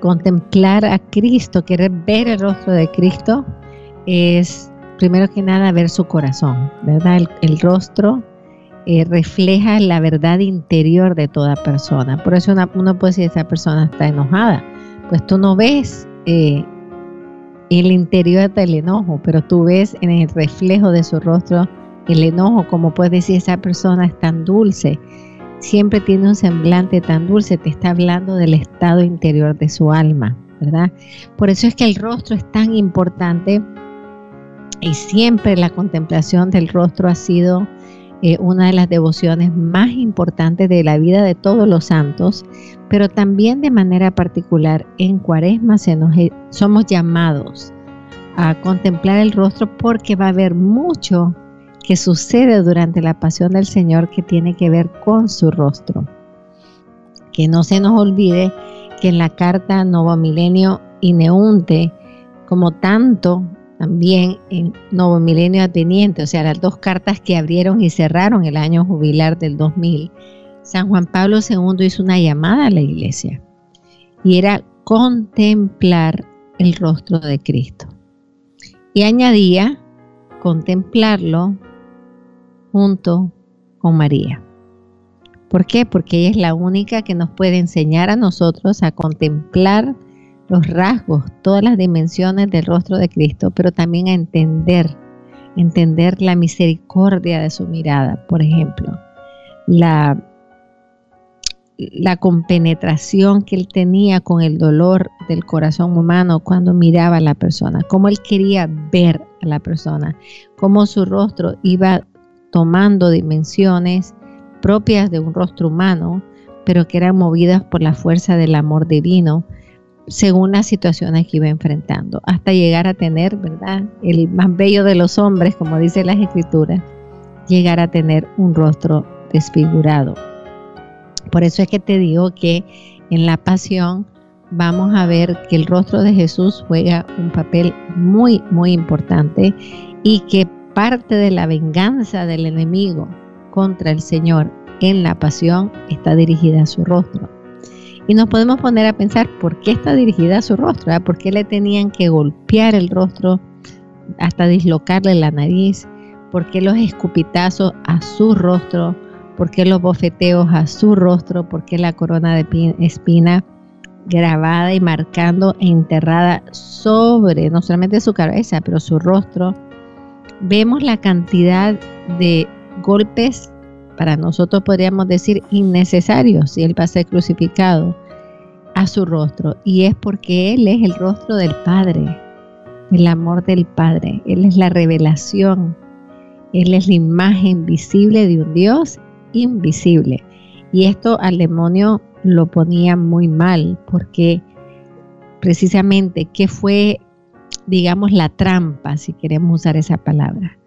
Contemplar a Cristo, querer ver el rostro de Cristo, es primero que nada ver su corazón, ¿verdad? El, rostro eh, refleja la verdad interior de toda persona. Por eso uno puede decir, esa persona está enojada. Pues tú no ves eh, el interior del enojo, pero tú ves en el reflejo de su rostro el enojo, como puedes decir, esa persona es tan dulce, siempre tiene un semblante tan dulce, te está hablando del estado interior de su alma, ¿verdad? Por eso es que el rostro es tan importante y siempre la contemplación del rostro ha sido eh, una de las devociones más importantes de la vida de todos los santos, pero también de manera particular en Cuaresma se nos, somos llamados a contemplar el rostro porque va a haber mucho que sucede durante la pasión del Señor que tiene que ver con su rostro. Que no se nos olvide que en la carta Novo Milenio y Neunte, como tanto también en Novo Milenio Ateniente, o sea, las dos cartas que abrieron y cerraron el año jubilar del 2000, San Juan Pablo II hizo una llamada a la iglesia y era contemplar el rostro de Cristo. Y añadía contemplarlo junto con María. ¿Por qué? Porque ella es la única que nos puede enseñar a nosotros a contemplar los rasgos, todas las dimensiones del rostro de Cristo, pero también a entender, entender la misericordia de su mirada, por ejemplo, la, la compenetración que él tenía con el dolor del corazón humano cuando miraba a la persona, cómo él quería ver a la persona, cómo su rostro iba tomando dimensiones propias de un rostro humano, pero que eran movidas por la fuerza del amor divino según las situaciones que iba enfrentando, hasta llegar a tener, ¿verdad? El más bello de los hombres, como dice las escrituras, llegar a tener un rostro desfigurado. Por eso es que te digo que en la pasión vamos a ver que el rostro de Jesús juega un papel muy, muy importante y que parte de la venganza del enemigo contra el Señor en la pasión está dirigida a su rostro. Y nos podemos poner a pensar por qué está dirigida a su rostro, ¿Ah? por qué le tenían que golpear el rostro hasta dislocarle la nariz, por qué los escupitazos a su rostro, por qué los bofeteos a su rostro, por qué la corona de espina grabada y marcando e enterrada sobre no solamente su cabeza, pero su rostro vemos la cantidad de golpes, para nosotros podríamos decir innecesarios, si Él va a ser crucificado a su rostro. Y es porque Él es el rostro del Padre, el amor del Padre. Él es la revelación. Él es la imagen visible de un Dios invisible. Y esto al demonio lo ponía muy mal porque precisamente, ¿qué fue digamos, la trampa, si queremos usar esa palabra,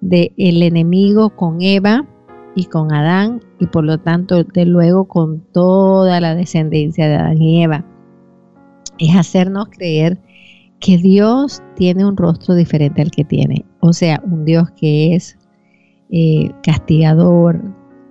de el enemigo con Eva y con Adán y por lo tanto de luego con toda la descendencia de Adán y Eva. Es hacernos creer que Dios tiene un rostro diferente al que tiene. O sea, un Dios que es eh, castigador,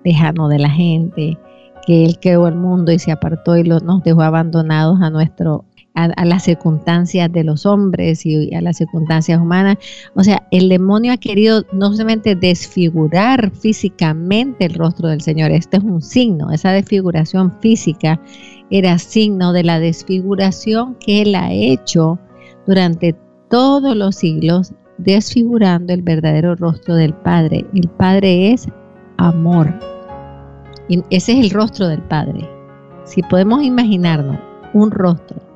lejano de la gente, que Él creó el mundo y se apartó y nos dejó abandonados a nuestro a, las circunstancias de los hombres y a las circunstancias humanas. O sea, el demonio ha querido no solamente desfigurar físicamente el rostro del Señor, este es un signo, esa desfiguración física era signo de la desfiguración que Él ha hecho durante todos los siglos, desfigurando el verdadero rostro del Padre. El Padre es amor. Y ese es el rostro del Padre. Si podemos imaginarnos un rostro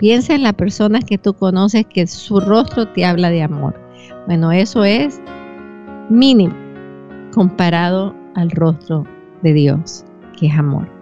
Piensa en la persona que tú conoces que su rostro te habla de amor. Bueno, eso es mínimo comparado al rostro de Dios, que es amor.